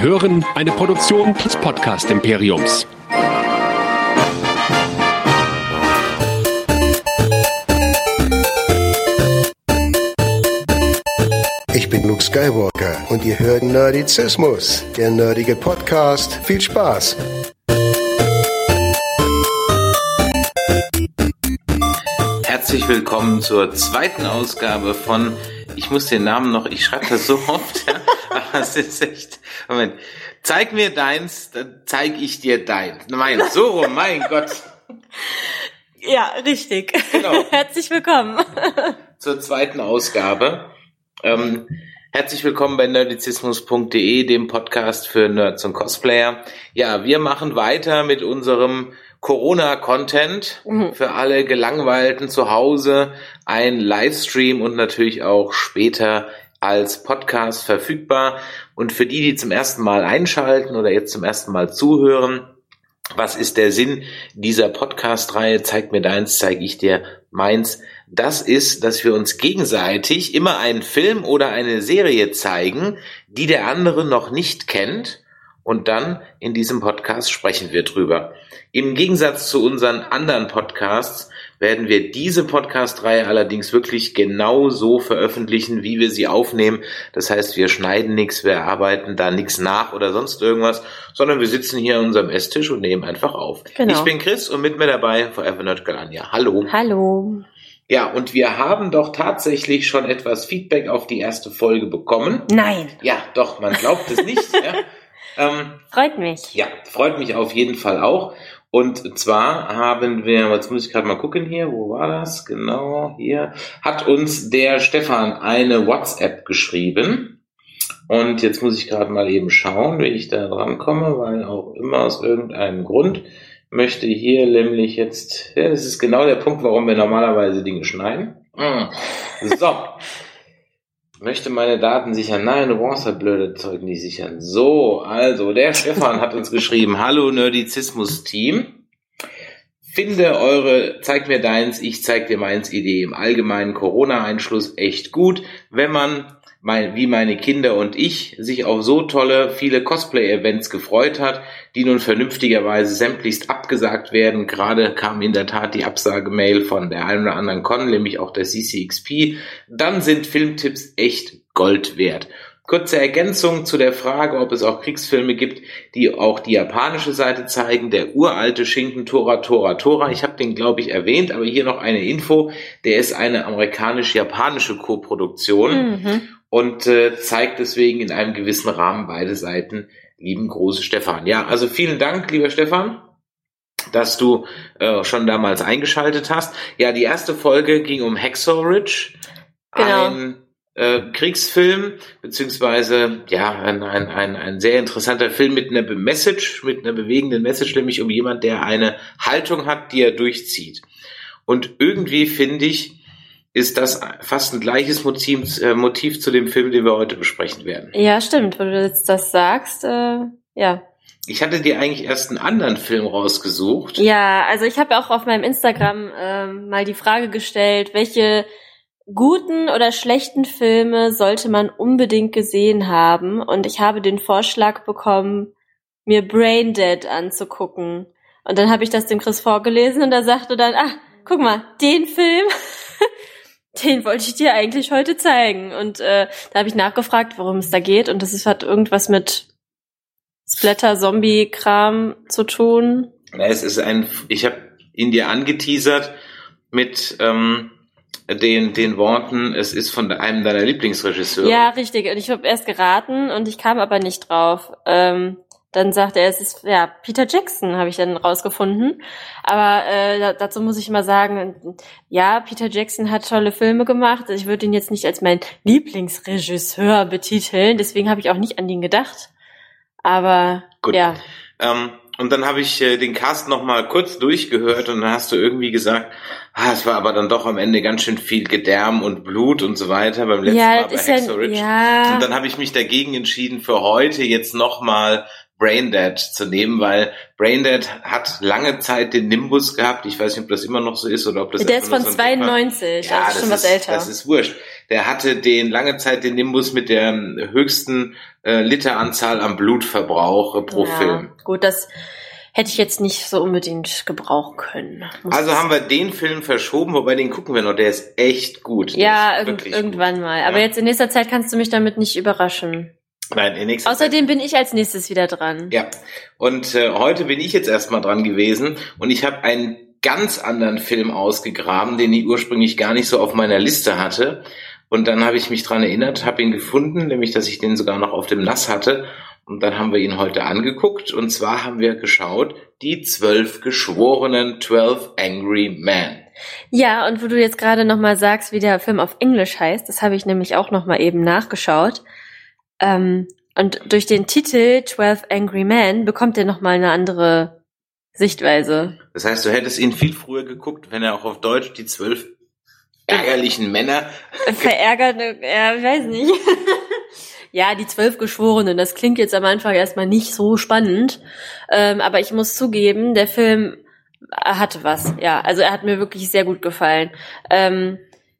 Sie hören eine Produktion des Podcast Imperiums. Ich bin Luke Skywalker und ihr hört Nerdizismus, der nerdige Podcast. Viel Spaß! Herzlich willkommen zur zweiten Ausgabe von, ich muss den Namen noch, ich schreibe das so oft, aber es ist echt, Moment, zeig mir deins, dann zeig ich dir deins. Mein, so rum, mein Gott. Ja, richtig. Genau. Herzlich willkommen. zur zweiten Ausgabe. Ähm, herzlich willkommen bei nerdizismus.de, dem Podcast für Nerds und Cosplayer. Ja, wir machen weiter mit unserem Corona-Content für alle Gelangweilten zu Hause, ein Livestream und natürlich auch später als Podcast verfügbar. Und für die, die zum ersten Mal einschalten oder jetzt zum ersten Mal zuhören, was ist der Sinn dieser Podcast-Reihe? Zeig mir deins, zeige ich dir meins. Das ist, dass wir uns gegenseitig immer einen Film oder eine Serie zeigen, die der andere noch nicht kennt. Und dann in diesem Podcast sprechen wir drüber. Im Gegensatz zu unseren anderen Podcasts werden wir diese Podcast-Reihe allerdings wirklich genau so veröffentlichen, wie wir sie aufnehmen. Das heißt, wir schneiden nichts, wir arbeiten da nichts nach oder sonst irgendwas, sondern wir sitzen hier an unserem Esstisch und nehmen einfach auf. Genau. Ich bin Chris und mit mir dabei Forever Nerd Galania. Hallo. Hallo. Ja, und wir haben doch tatsächlich schon etwas Feedback auf die erste Folge bekommen. Nein. Ja, doch, man glaubt es nicht. ja. Ähm, Freut mich. ja, freut mich auf jeden Fall auch. Und zwar haben wir, jetzt muss ich gerade mal gucken hier, wo war das? Genau, hier. Hat uns der Stefan eine WhatsApp geschrieben. Und jetzt muss ich gerade mal eben schauen, wie ich da dran komme, weil auch immer aus irgendeinem Grund möchte hier nämlich jetzt, ja, das ist genau der Punkt, warum wir normalerweise Dinge schneiden. Mm. So. Möchte meine Daten sichern? Nein, du brauchst das blöde Zeug nicht sichern. So, also, der Stefan hat uns geschrieben, hallo Nerdizismus-Team. Finde eure, zeig mir deins, ich zeig dir meins Idee im allgemeinen Corona-Einschluss echt gut, wenn man, mein, wie meine Kinder und ich, sich auf so tolle, viele Cosplay-Events gefreut hat, die nun vernünftigerweise sämtlichst abgesagt werden. Gerade kam in der Tat die Absagemail von der einen oder anderen Con, nämlich auch der CCXP. Dann sind Filmtipps echt Gold wert. Kurze Ergänzung zu der Frage, ob es auch Kriegsfilme gibt, die auch die japanische Seite zeigen. Der uralte Schinken Tora Tora Tora. Ich habe den, glaube ich, erwähnt, aber hier noch eine Info. Der ist eine amerikanisch-japanische Koproduktion Mhm. Und äh, zeigt deswegen in einem gewissen Rahmen beide Seiten. Lieben große Stefan. Ja, also vielen Dank, lieber Stefan dass du äh, schon damals eingeschaltet hast. Ja, die erste Folge ging um Hacksaw Ridge, Genau. ein äh, Kriegsfilm, beziehungsweise ja, ein, ein, ein, ein sehr interessanter Film mit einer Message, mit einer bewegenden Message, nämlich um jemand, der eine Haltung hat, die er durchzieht. Und irgendwie finde ich, ist das fast ein gleiches Motiv, äh, Motiv zu dem Film, den wir heute besprechen werden. Ja, stimmt. Wo du jetzt das sagst, äh, ja. Ich hatte dir eigentlich erst einen anderen Film rausgesucht. Ja, also ich habe auch auf meinem Instagram ähm, mal die Frage gestellt, welche guten oder schlechten Filme sollte man unbedingt gesehen haben? Und ich habe den Vorschlag bekommen, mir Braindead anzugucken. Und dann habe ich das dem Chris vorgelesen und er sagte dann, ah, guck mal, den Film, den wollte ich dir eigentlich heute zeigen. Und äh, da habe ich nachgefragt, worum es da geht. Und das ist, hat irgendwas mit Splatter-Zombie-Kram zu tun. Na, Es ist ein, ich habe ihn dir angeteasert mit ähm, den, den Worten, es ist von einem deiner Lieblingsregisseure. Ja, richtig. Und ich habe erst geraten und ich kam aber nicht drauf. Ähm, dann sagte er, es ist ja Peter Jackson, habe ich dann rausgefunden. Aber äh, da- dazu muss ich mal sagen, ja, Peter Jackson hat tolle Filme gemacht. Ich würde ihn jetzt nicht als mein Lieblingsregisseur betiteln, deswegen habe ich auch nicht an ihn gedacht. Aber Gut. ja, Ähm, und dann habe ich äh, den Cast noch mal kurz durchgehört und dann hast du irgendwie gesagt, ah, es war aber dann doch am Ende ganz schön viel Gedärm und Blut und so weiter beim letzten ja, Mal bei ist ja, ja. Und dann habe ich mich dagegen entschieden, für heute jetzt noch mal Braindead zu nehmen, weil Braindead hat lange Zeit den Nimbus gehabt. Ich weiß nicht, ob das immer noch so ist oder ob das der ist von so ein Ding war. 92, Ja, also schon das was ist, älter. Das ist wurscht. Der hatte den lange Zeit den Nimbus mit der höchsten äh, Literanzahl am Blutverbrauch äh, pro ja, Film. Gut, das hätte ich jetzt nicht so unbedingt gebrauchen können. Muss Also haben wir den Film verschoben, wobei den gucken wir noch. Der ist echt gut. Der Ja, wirklich irgendwann gut. mal. Aber Ja. jetzt in nächster Zeit kannst du mich damit nicht überraschen. Nein, in nächster Außerdem bin ich als nächstes wieder dran. Ja, und äh, heute bin ich jetzt erstmal dran gewesen und ich habe einen ganz anderen Film ausgegraben, den ich ursprünglich gar nicht so auf meiner Liste hatte. Und dann habe ich mich dran erinnert, habe ihn gefunden, nämlich dass ich den sogar noch auf dem Nass hatte. Und dann haben wir ihn heute angeguckt. Und zwar haben wir geschaut, die zwölf geschworenen 12 Angry Men. Ja, und wo du jetzt gerade nochmal sagst, wie der Film auf Englisch heißt, das habe ich nämlich auch nochmal eben nachgeschaut. Ähm, und durch den Titel 12 Angry Men bekommt er nochmal eine andere Sichtweise. Das heißt, du hättest ihn viel früher geguckt, wenn er auch auf Deutsch die zwölf ärgerlichen Männer Verärgert, ja, ich weiß nicht. ja, die zwölf Geschworenen, das klingt jetzt am Anfang erstmal nicht so spannend. Ähm, aber ich muss zugeben, der Film hatte was. Ja, also er hat mir wirklich sehr gut gefallen. Ähm,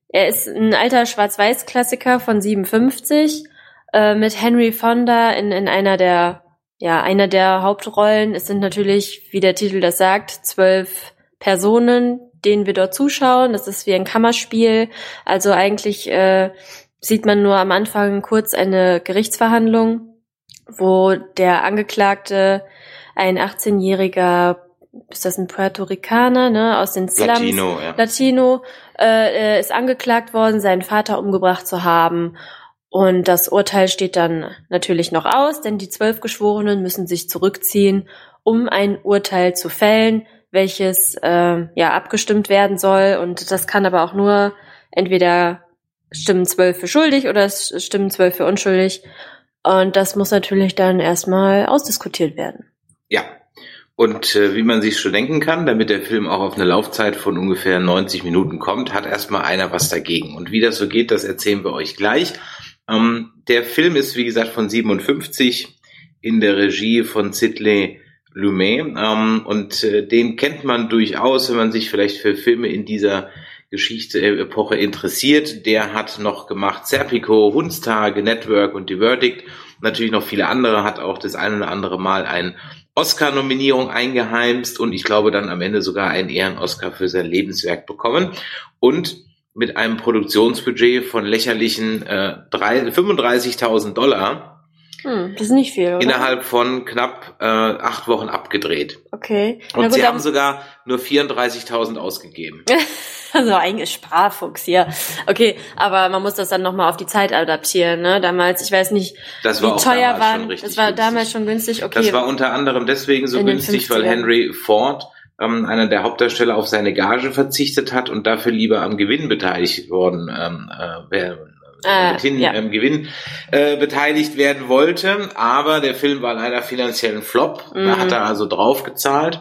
er ist ein alter Schwarz-Weiß-Klassiker von 57 äh, mit Henry Fonda in, in einer der ja einer der Hauptrollen. Es sind natürlich, wie der Titel das sagt, zwölf Personen, denen wir dort zuschauen. Das ist wie ein Kammerspiel. Also eigentlich äh, sieht man nur am Anfang kurz eine Gerichtsverhandlung, wo der Angeklagte, ein 18-jähriger, ist das ein Puerto Ricaner, ne, aus den Slums, Latino, ja. Latino äh, äh, ist angeklagt worden, seinen Vater umgebracht zu haben. Und das Urteil steht dann natürlich noch aus, denn die zwölf Geschworenen müssen sich zurückziehen, um ein Urteil zu fällen, welches äh, ja abgestimmt werden soll. Und das kann aber auch nur entweder stimmen zwölf für schuldig oder stimmen zwölf für unschuldig. Und das muss natürlich dann erstmal ausdiskutiert werden. Ja. Und äh, wie man sich schon denken kann, damit der Film auch auf eine Laufzeit von ungefähr 90 Minuten kommt, hat erstmal einer was dagegen. Und wie das so geht, das erzählen wir euch gleich. Ähm, der Film ist, wie gesagt, von 57 in der Regie von Sidley Lumet. Ähm, und äh, den kennt man durchaus, wenn man sich vielleicht für Filme in dieser Geschichte, äh, Epoche interessiert. Der hat noch gemacht Serpico, Hundstage, Network und The Verdict. Natürlich noch viele andere, hat auch das ein oder andere Mal ein Oscar-Nominierung eingeheimst und ich glaube dann am Ende sogar einen Ehren-Oscar für sein Lebenswerk bekommen. Und mit einem Produktionsbudget von lächerlichen äh, drei- 35.000 Dollar Hm, das ist nicht viel, oder? innerhalb von knapp äh, acht Wochen abgedreht. Okay. Und Na sie gut, haben sogar nur 34.000 ausgegeben. Also eigentlich Sparfuchs hier. Okay, aber man muss das dann nochmal auf die Zeit adaptieren, ne? Damals, ich weiß nicht, Das wie war auch teuer waren. Das war günstig. damals schon günstig, okay. Das war unter anderem deswegen so günstig, weil 50ern. Henry Ford, ähm, einer der Hauptdarsteller, auf seine Gage verzichtet hat und dafür lieber am Gewinn beteiligt worden ähm, äh, wär- Äh, mithin ja. ähm, Gewinn äh, beteiligt werden wollte. Aber der Film war leider finanziellen Flop. Da Mhm. hat er also draufgezahlt.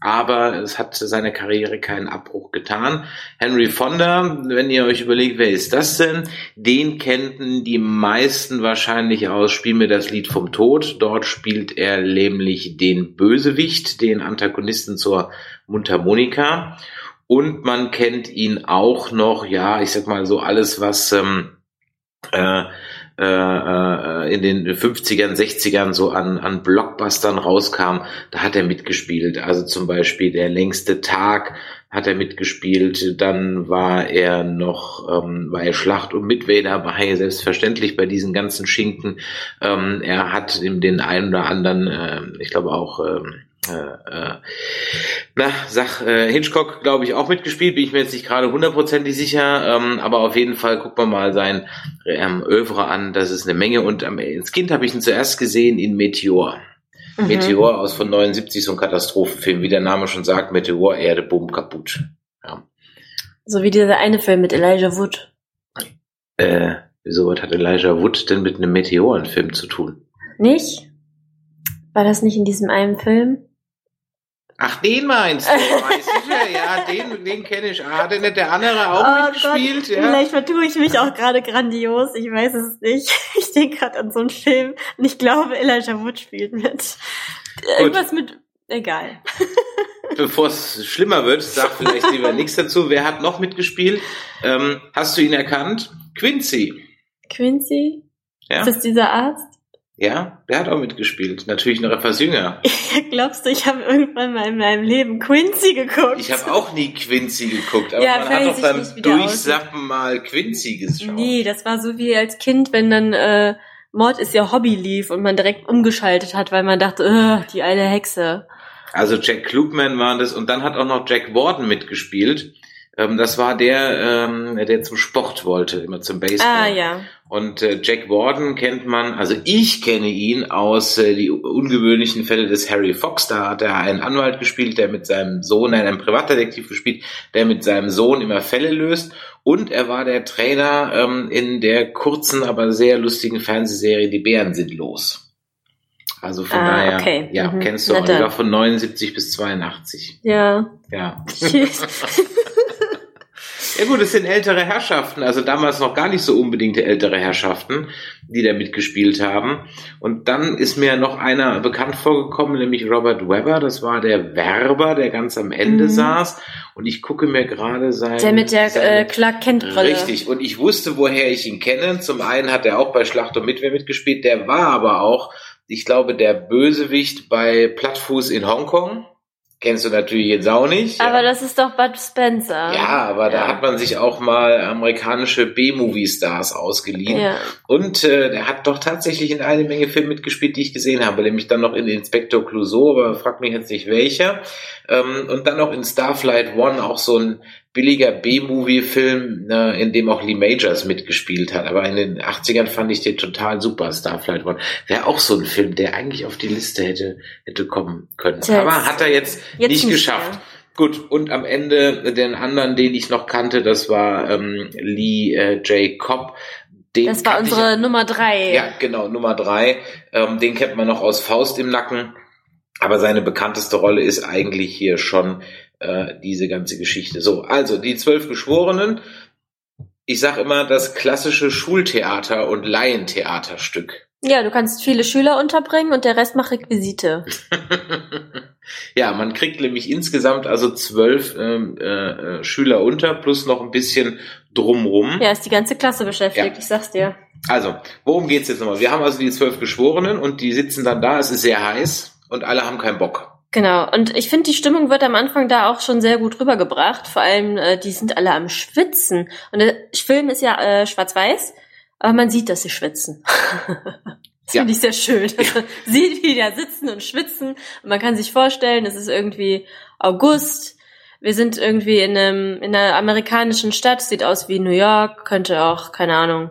Aber es hat seine Karriere keinen Abbruch getan. Henry Fonda, wenn ihr euch überlegt, wer ist das denn? Den kennten die meisten wahrscheinlich aus Spiel mir das Lied vom Tod. Dort spielt er nämlich den Bösewicht, den Antagonisten zur Mundharmonika. Und man kennt ihn auch noch, ja, ich sag mal so alles, was ähm, äh, äh, äh, in den 50ern, 60ern so an, an Blockbustern rauskam, da hat er mitgespielt. Also zum Beispiel Der längste Tag hat er mitgespielt. Dann war er noch ähm, bei Schlacht um Midway dabei, selbstverständlich bei diesen ganzen Schinken. Ähm, er hat den einen oder anderen, äh, ich glaube auch, ähm, äh, äh, na, sag, äh, Hitchcock, glaube ich, auch mitgespielt, bin ich mir jetzt nicht gerade hundertprozentig sicher, ähm, aber auf jeden Fall guckt man mal sein ähm, Övre an, das ist eine Menge und ähm, ins Kind habe ich ihn zuerst gesehen in Meteor. Mhm. Meteor aus von 79, so ein Katastrophenfilm, wie der Name schon sagt, Meteor, Erde, Boom, kaputt. Ja. So wie dieser eine Film mit Elijah Wood. Äh, wieso, was hat Elijah Wood denn mit einem Meteorenfilm zu tun? Nicht? War das nicht in diesem einen Film? Ach, den meinst du? Ja, den, den kenne ich. Ah, hat denn nicht der andere auch mitgespielt? Oh Gott, ja? vielleicht vertue ich mich auch gerade grandios. Ich weiß es nicht. Ich denke gerade an so einen Film und ich glaube, Elijah Wood spielt mit. Irgendwas mit. Egal. Bevor es schlimmer wird, sag vielleicht lieber nichts dazu. Wer hat noch mitgespielt? Ähm, hast du ihn erkannt? Quincy. Quincy? Ja, Ist das dieser Arzt? Ja, der hat auch mitgespielt. Natürlich noch etwas jünger. Glaubst du, ich habe irgendwann mal in meinem Leben Quincy geguckt? Ich habe auch nie Quincy geguckt, aber Ja, man hat doch beim Durchsappen mal Quincy geschaut. Nee, das war so wie als Kind, wenn dann äh, Mord ist ja Hobby lief und man direkt umgeschaltet hat, weil man dachte, äh, die alte Hexe. Also Jack Klugman war das und dann hat auch noch Jack Warden mitgespielt. Ähm, das war der, ähm, der zum Sport wollte, immer zum Baseball. Ah ja. Und äh, Jack Warden kennt man, also ich kenne ihn aus äh, die ungewöhnlichen Fälle des Harry Fox. Da hat er einen Anwalt gespielt, der mit seinem Sohn, nein, einen Privatdetektiv gespielt, der mit seinem Sohn immer Fälle löst. Und er war der Trainer ähm, in der kurzen, aber sehr lustigen Fernsehserie Die Bären sind los. Also von Ah, daher, okay. ja, Mhm. kennst du, auch. die war von 79 bis 82. Ja. Ja. Ja gut, es sind ältere Herrschaften, also damals noch gar nicht so unbedingt ältere Herrschaften, die da mitgespielt haben. Und dann ist mir noch einer bekannt vorgekommen, nämlich Robert Webber, das war der Werber, der ganz am Ende Mhm. saß. Und ich gucke mir gerade sein... Der mit der seine- äh, Clark Kent Brille. Richtig, und ich wusste, woher ich ihn kenne. Zum einen hat er auch bei Schlacht um Mitwehr mitgespielt, der war aber auch, ich glaube, der Bösewicht bei Plattfuß in Hongkong. Kennst du natürlich jetzt auch nicht. Aber ja. das ist doch Bud Spencer. Ja, aber da Ja. hat man sich auch mal amerikanische B-Movie-Stars ausgeliehen. Ja. Und äh, der hat doch tatsächlich in eine Menge Filme mitgespielt, die ich gesehen habe, nämlich dann noch in Inspector Clouseau, aber frag mich jetzt nicht welcher. Ähm, und dann noch in Starflight One auch so ein billiger B-Movie-Film, äh, in dem auch Lee Majors mitgespielt hat. Aber in den 80ern fand ich den total super, Starflight One. Wäre auch so ein Film, der eigentlich auf die Liste hätte, hätte kommen können. Tja, aber jetzt- hat er jetzt, jetzt nicht nicht geschafft. mehr. Gut, und am Ende den anderen, den ich noch kannte, das war ähm, Lee äh, J. Cobb. Den Das war unsere ich, Nummer drei. Ja, genau, Nummer drei. Ähm, den kennt man noch aus Faust im Nacken. Aber seine bekannteste Rolle ist eigentlich hier schon äh, diese ganze Geschichte. So, also die zwölf Geschworenen. Ich sag immer das klassische Schultheater und Laientheaterstück. Ja, du kannst viele Schüler unterbringen und der Rest macht Requisite. ja, man kriegt nämlich insgesamt also zwölf ähm, äh, äh, Schüler unter plus noch ein bisschen drumrum. Ja, ist die ganze Klasse beschäftigt, Ja. ich sag's dir. Also, worum geht's jetzt nochmal? Wir haben also die zwölf Geschworenen und die sitzen dann da, es ist sehr heiß und alle haben keinen Bock. Genau, und ich finde, die Stimmung wird am Anfang da auch schon sehr gut rübergebracht. Vor allem, äh, die sind alle am Schwitzen. Und der Film ist ja äh, schwarz-weiß, aber man sieht, dass sie schwitzen. das Ja. finde ich sehr schön. Man sieht, wie die da sitzen und schwitzen. Und man kann sich vorstellen, es ist irgendwie August. Wir sind irgendwie in, einem, in einer amerikanischen Stadt, sieht aus wie New York, könnte auch, keine Ahnung.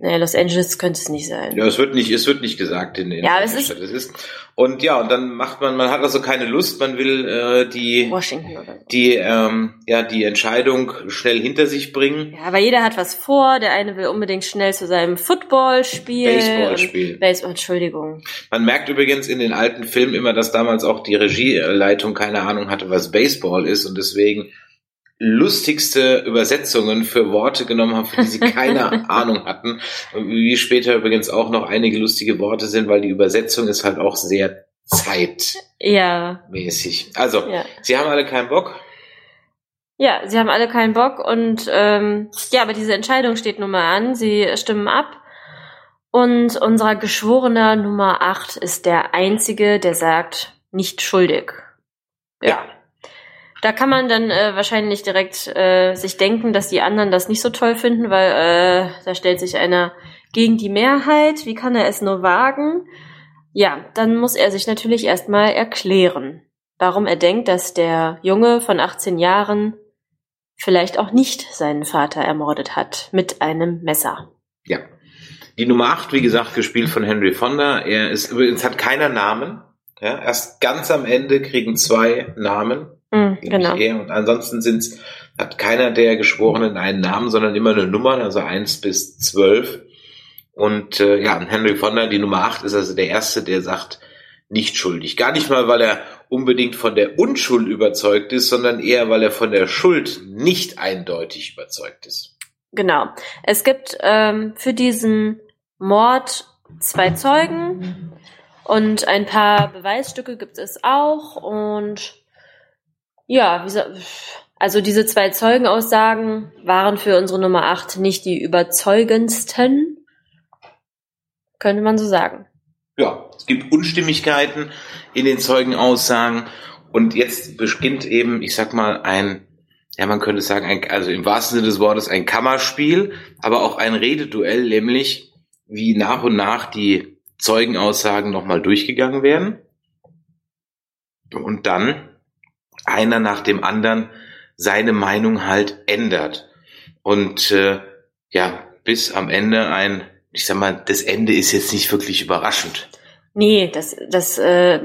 Nee, Los Angeles könnte es nicht sein. Ja, es wird nicht, es wird nicht gesagt in, in Ja, es ist- Stadt es ist. Und ja, und dann macht man, man hat also keine Lust, man will äh, die, Washington oder so. die, ähm, ja, die Entscheidung schnell hinter sich bringen. Ja, aber jeder hat was vor. Der eine will unbedingt schnell zu seinem Footballspiel. Baseballspiel. Baseball, Entschuldigung. Man merkt übrigens in den alten Filmen immer, dass damals auch die Regieleitung keine Ahnung hatte, was Baseball ist und deswegen lustigste Übersetzungen für Worte genommen haben, für die sie keine Ahnung hatten. Wie später übrigens auch noch einige lustige Worte sind, weil die Übersetzung ist halt auch sehr zeitmäßig. Ja, Also, ja. sie haben alle keinen Bock. Ja, sie haben alle keinen Bock und ähm, ja, aber diese Entscheidung steht nun mal an. Sie stimmen ab. Und unser Geschworener Nummer 8 ist der Einzige, der sagt, nicht schuldig. Ja. Da kann man dann äh, wahrscheinlich direkt äh, sich denken, dass die anderen das nicht so toll finden, weil äh, da stellt sich einer gegen die Mehrheit. Wie kann er es nur wagen? Ja, dann muss er sich natürlich erstmal erklären, warum er denkt, dass der Junge von 18 Jahren vielleicht auch nicht seinen Vater ermordet hat mit einem Messer. Ja. Die Nummer 8, wie gesagt, gespielt von Henry Fonda. Er ist übrigens hat keiner Namen. Ja, erst ganz am Ende kriegen zwei Namen. Genau. Er. Und ansonsten sind's, hat keiner der Geschworenen einen Namen, sondern immer eine Nummer, also eins bis zwölf. Und äh, ja, Henry Fonda, die Nummer 8, ist also der Erste, der sagt, nicht schuldig. Gar nicht mal, weil er unbedingt von der Unschuld überzeugt ist, sondern eher, weil er von der Schuld nicht eindeutig überzeugt ist. Genau. Es gibt ähm, für diesen Mord zwei Zeugen und ein paar Beweisstücke gibt es auch und ja, Also diese zwei Zeugenaussagen waren für unsere Nummer 8 nicht die überzeugendsten, könnte man so sagen. Ja, es gibt Unstimmigkeiten in den Zeugenaussagen und jetzt beginnt eben, ich sag mal, ein, ja, man könnte sagen, ein, also im wahrsten Sinne des Wortes ein Kammerspiel, aber auch ein Rededuell, nämlich wie nach und nach die Zeugenaussagen nochmal durchgegangen werden und dann einer nach dem anderen seine Meinung halt ändert. Und äh, ja, bis am Ende ein, ich sag mal, das Ende ist jetzt nicht wirklich überraschend. Nee, das, das äh,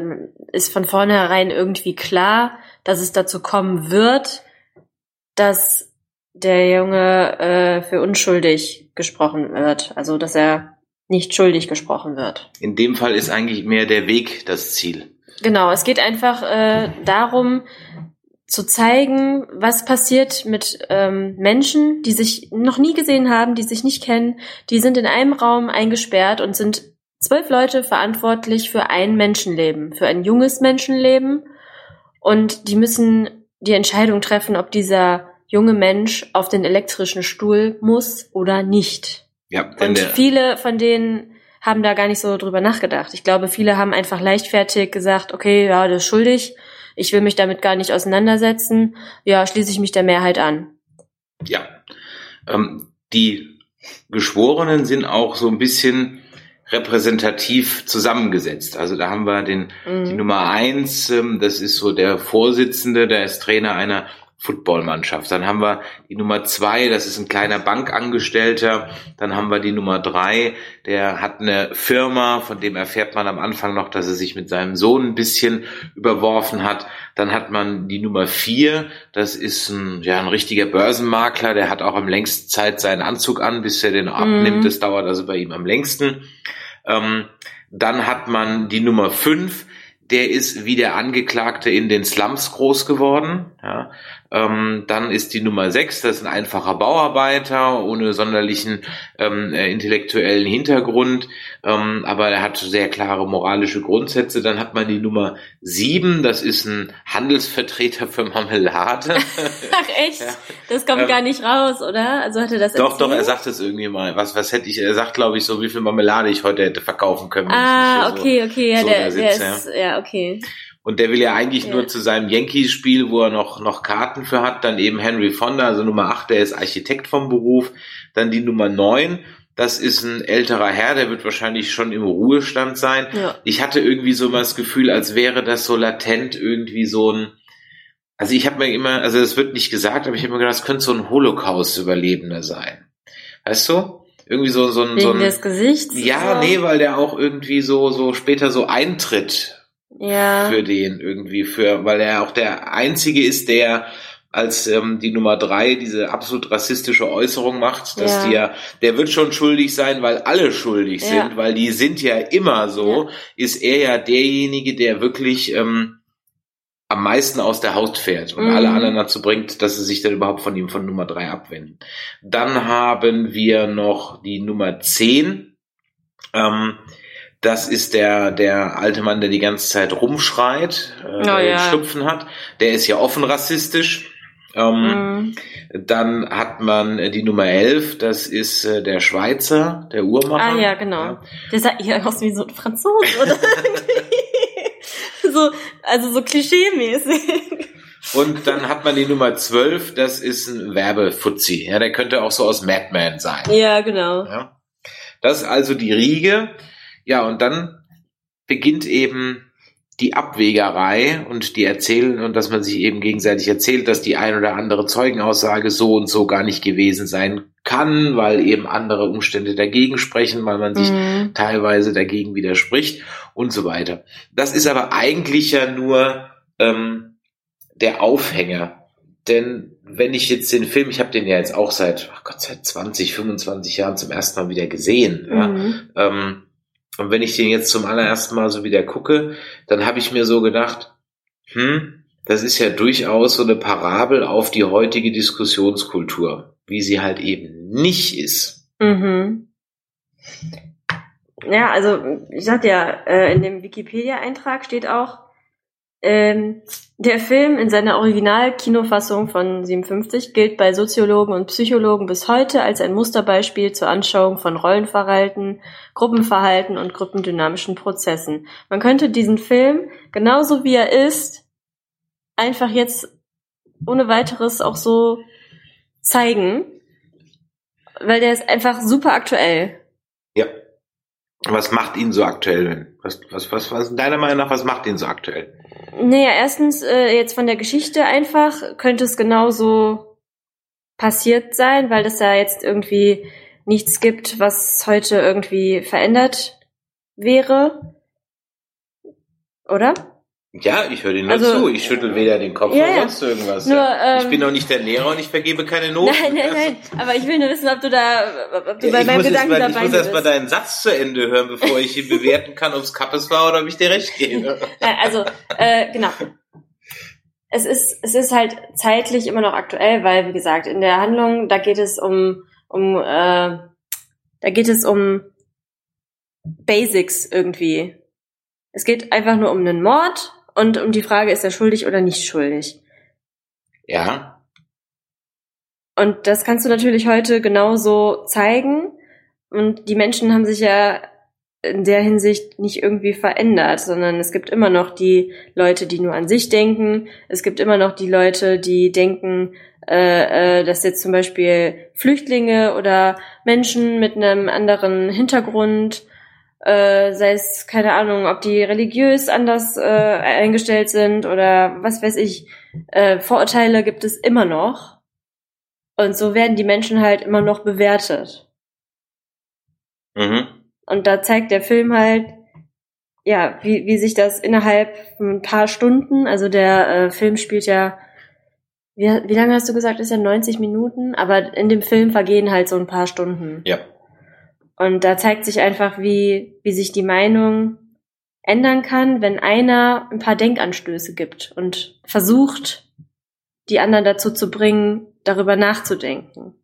ist von vornherein irgendwie klar, dass es dazu kommen wird, dass der Junge äh, für unschuldig gesprochen wird. Also dass er nicht schuldig gesprochen wird. In dem Fall ist eigentlich mehr der Weg das Ziel. Genau, es geht einfach äh, darum, zu zeigen, was passiert mit ähm, Menschen, die sich noch nie gesehen haben, die sich nicht kennen, die sind in einem Raum eingesperrt und sind zwölf Leute verantwortlich für ein Menschenleben, für ein junges Menschenleben. Und die müssen die Entscheidung treffen, ob dieser junge Mensch auf den elektrischen Stuhl muss oder nicht. Ja, und viele von denen haben da gar nicht so drüber nachgedacht. Ich glaube, viele haben einfach leichtfertig gesagt, okay, ja, das ist schuldig ich will mich damit gar nicht auseinandersetzen, ja, schließe ich mich der Mehrheit an. Ja, ähm, die Geschworenen sind auch so ein bisschen repräsentativ zusammengesetzt. Also da haben wir den mhm. die Nummer eins, ähm, das ist so der Vorsitzende, der ist Trainer einer Footballmannschaft. Dann haben wir die Nummer zwei, das ist ein kleiner Bankangestellter. Dann haben wir die Nummer drei, der hat eine Firma, von dem erfährt man am Anfang noch, dass er sich mit seinem Sohn ein bisschen überworfen hat. Dann hat man die Nummer vier, das ist ein, ja, ein richtiger Börsenmakler, der hat auch am längsten Zeit seinen Anzug an, bis er den abnimmt. Mhm. Das dauert also bei ihm am längsten. Ähm, dann hat man die Nummer fünf, der ist wie der Angeklagte in den Slums groß geworden. Ja. Ähm, dann ist die Nummer sechs, das ist ein einfacher Bauarbeiter ohne sonderlichen ähm, äh, intellektuellen Hintergrund, ähm, aber er hat sehr klare moralische Grundsätze. Dann hat man die Nummer sieben, das ist ein Handelsvertreter für Marmelade. Ach echt? Ja. Das kommt ähm, gar nicht raus, oder? Also hatte das Doch, erzählt? doch, er sagt es irgendwie mal. Was, was hätte ich, er sagt, glaube ich, so, wie viel Marmelade ich heute hätte verkaufen können. Ah, okay, so, okay, ja, so der, der ist, ja. ja, okay. Und der will ja eigentlich ja. nur zu seinem Yankees-Spiel, wo er noch, noch Karten für hat, dann eben Henry Fonda, also Nummer 8, der ist Architekt vom Beruf. Dann die Nummer 9, das ist ein älterer Herr, der wird wahrscheinlich schon im Ruhestand sein. Ja. Ich hatte irgendwie so mal das Gefühl, als wäre das so latent irgendwie so ein, also ich habe mir immer, also es wird nicht gesagt, aber ich habe mir gedacht, das könnte so ein Holocaust-Überlebender sein. Weißt du? Irgendwie so, so ein, Wegen so ein, des Gesichts? Ja, so? nee, weil der auch irgendwie so, so später so eintritt ja. für den irgendwie, für, weil er auch der einzige ist, der als ähm, die Nummer drei diese absolut rassistische Äußerung macht, dass ja. die ja, der wird schon schuldig sein, weil alle schuldig ja. sind, weil die sind ja immer so, ja. ist er ja derjenige, der wirklich ähm, am meisten aus der Haut fährt und mhm. alle anderen dazu bringt, dass sie sich dann überhaupt von ihm von Nummer drei abwenden. Dann haben wir noch die Nummer zehn. Ähm, das ist der, der alte Mann, der die ganze Zeit rumschreit, äh, oh, der ja. Schnupfen hat. Der ist ja offen rassistisch. Ähm, mm. Dann hat man die Nummer 11, das ist äh, der Schweizer, der Uhrmacher. Ah ja, genau. Ja. Der sah eher aus wie so ein Franzose, oder? so, also so klischee-mäßig. Und dann hat man die Nummer 12, das ist ein Werbefuzzi. Ja, der könnte auch so aus Madman sein. Ja, genau. Ja. Das ist also die Riege. Ja, und dann beginnt eben die Abwägerei und die erzählen und dass man sich eben gegenseitig erzählt, dass die ein oder andere Zeugenaussage so und so gar nicht gewesen sein kann, weil eben andere Umstände dagegen sprechen, weil man sich mhm. teilweise dagegen widerspricht und so weiter. Das ist aber eigentlich ja nur ähm, der Aufhänger. Denn wenn ich jetzt den Film, ich habe den ja jetzt auch seit, ach Gott, seit 20, 25 Jahren zum ersten Mal wieder gesehen. Mhm. Ja, ähm, und wenn ich den jetzt zum allerersten Mal so wieder gucke, dann habe ich mir so gedacht, hm, das ist ja durchaus so eine Parabel auf die heutige Diskussionskultur, wie sie halt eben nicht ist. Mhm. Ja, also ich sagte ja, äh, in dem Wikipedia-Eintrag steht auch, Ähm, der Film in seiner Original-Kinofassung von 57 gilt bei Soziologen und Psychologen bis heute als ein Musterbeispiel zur Anschauung von Rollenverhalten, Gruppenverhalten und gruppendynamischen Prozessen. Man könnte diesen Film, genauso wie er ist, einfach jetzt ohne weiteres auch so zeigen, weil der ist einfach super aktuell. Ja. Was macht ihn so aktuell? Was, was, was, was, deiner Meinung nach, was macht ihn so aktuell? Naja, erstens, äh, jetzt von der Geschichte einfach, könnte es genauso passiert sein, weil es da jetzt irgendwie nichts gibt, was heute irgendwie verändert wäre. Oder? Ja, ich höre dir nur Also- zu. Ich schüttel weder den Kopf Ja, noch sonst irgendwas. Nur, ja. ich ähm, bin doch nicht der Lehrer und ich vergebe keine Noten. Nein, nein, nein. Aber ich will nur wissen, ob du da, ob du Ja, bei ich meinem Gedanken mal, ich dabei muss erst mal bist. deinen Satz zu Ende hören, bevor ich hier bewerten kann, ob es Kappes war oder ob ich dir recht gebe. Nein, also, äh, genau. Es ist, es ist halt zeitlich immer noch aktuell, weil, wie gesagt, in der Handlung, da geht es um, um, äh, da geht es um Basics irgendwie. Es geht einfach nur um einen Mord und um die Frage, ist er schuldig oder nicht schuldig. Ja, Und das kannst du natürlich heute genauso zeigen. Und die Menschen haben sich ja in der Hinsicht nicht irgendwie verändert, sondern es gibt immer noch die Leute, die nur an sich denken. Es gibt immer noch die Leute, die denken, äh, äh, dass jetzt zum Beispiel Flüchtlinge oder Menschen mit einem anderen Hintergrund, äh, sei es keine Ahnung, ob die religiös anders äh, eingestellt sind oder was weiß ich, äh, Vorurteile gibt es immer noch. Und so werden die Menschen halt immer noch bewertet. mhm. Und da zeigt der Film halt, ja, wie, wie sich das innerhalb von ein paar Stunden, also der äh, Film spielt ja, wie, wie lange hast du gesagt, ist ja 90 Minuten, aber in dem Film vergehen halt so ein paar Stunden. ja. Und da zeigt sich einfach, wie, wie sich die Meinung ändern kann, wenn einer ein paar Denkanstöße gibt und versucht, die anderen dazu zu bringen, darüber nachzudenken.